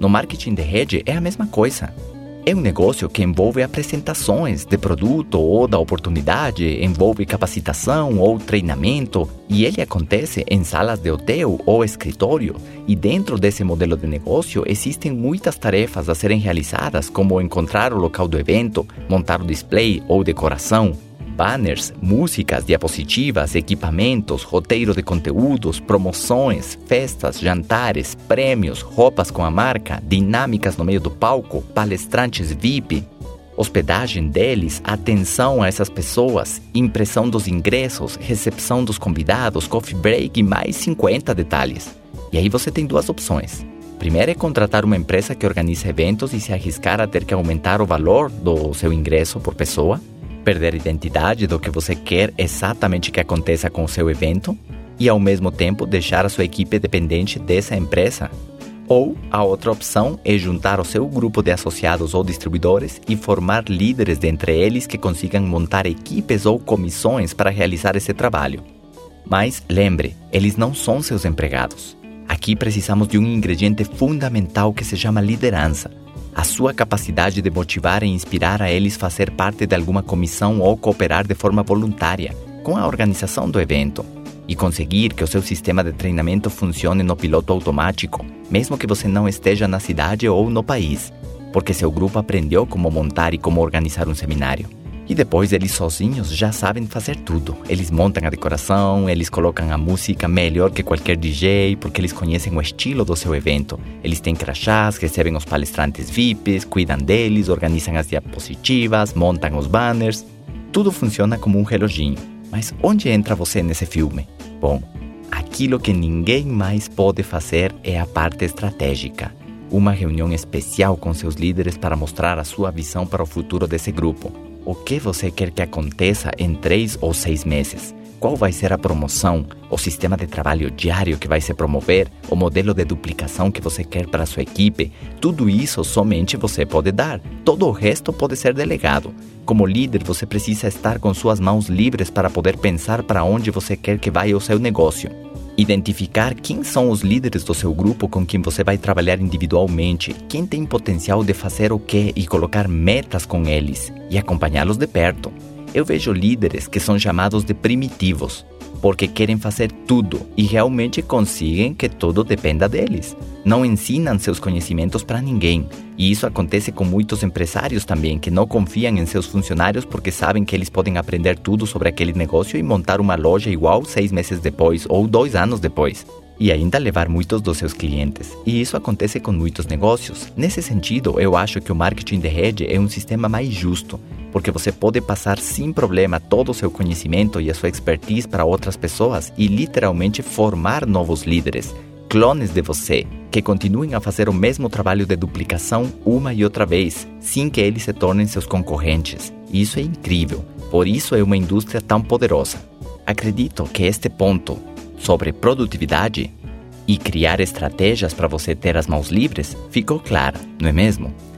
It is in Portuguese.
No marketing de rede é a mesma coisa. É um negócio que envolve apresentações de produto ou da oportunidade, envolve capacitação ou treinamento, e ele acontece em salas de hotel ou escritório. E dentro desse modelo de negócio existem muitas tarefas a serem realizadas, como encontrar o local do evento, montar o display ou decoração, banners, músicas, diapositivas, equipamentos, roteiro de conteúdos, promoções, festas, jantares, prêmios, roupas com a marca, dinâmicas no meio do palco, palestrantes VIP, hospedagem deles, atenção a essas pessoas, impressão dos ingressos, recepção dos convidados, coffee break e mais 50 detalhes. E aí você tem duas opções. Primeiro é contratar uma empresa que organiza eventos e se arriscar a ter que aumentar o valor do seu ingresso por pessoa perder a identidade do que você quer exatamente que aconteça com o seu evento e, ao mesmo tempo, deixar a sua equipe dependente dessa empresa. Ou a outra opção é juntar o seu grupo de associados ou distribuidores e formar líderes dentre eles que consigam montar equipes ou comissões para realizar esse trabalho. Mas lembre, eles não são seus empregados. Aqui precisamos de um ingrediente fundamental que se chama liderança a sua capacidade de motivar e inspirar a eles fazer parte de alguma comissão ou cooperar de forma voluntária com a organização do evento e conseguir que o seu sistema de treinamento funcione no piloto automático, mesmo que você não esteja na cidade ou no país, porque seu grupo aprendeu como montar e como organizar um seminário. E depois eles sozinhos já sabem fazer tudo. Eles montam a decoração, eles colocam a música melhor que qualquer DJ, porque eles conhecem o estilo do seu evento. Eles têm crachás, recebem os palestrantes VIPs, cuidam deles, organizam as diapositivas, montam os banners. Tudo funciona como um reloginho. Mas onde entra você nesse filme? Bom, aquilo que ninguém mais pode fazer é a parte estratégica. Uma reunião especial com seus líderes para mostrar a sua visão para o futuro desse grupo o que você quer que aconteça em três ou seis meses? Qual vai ser a promoção, o sistema de trabalho diário que vai se promover, o modelo de duplicação que você quer para sua equipe? Tudo isso somente você pode dar. Todo o resto pode ser delegado. Como líder, você precisa estar com suas mãos livres para poder pensar para onde você quer que vá o seu negócio. Identificar quem são os líderes do seu grupo com quem você vai trabalhar individualmente, quem tem potencial de fazer o que e colocar metas com eles e acompanhá-los de perto. Eu vejo líderes que são chamados de primitivos, porque querem fazer tudo e realmente conseguem que tudo dependa deles. Não ensinam seus conhecimentos para ninguém. E isso acontece com muitos empresários também, que não confiam em seus funcionários porque sabem que eles podem aprender tudo sobre aquele negócio e montar uma loja igual seis meses depois ou dois anos depois e ainda levar muitos dos seus clientes. E isso acontece com muitos negócios. Nesse sentido, eu acho que o marketing de rede é um sistema mais justo, porque você pode passar sem problema todo o seu conhecimento e a sua expertise para outras pessoas e literalmente formar novos líderes, clones de você, que continuem a fazer o mesmo trabalho de duplicação uma e outra vez, sem que eles se tornem seus concorrentes. Isso é incrível, por isso é uma indústria tão poderosa. Acredito que este ponto sobre produtividade e criar estratégias para você ter as mãos livres ficou clara, não é mesmo?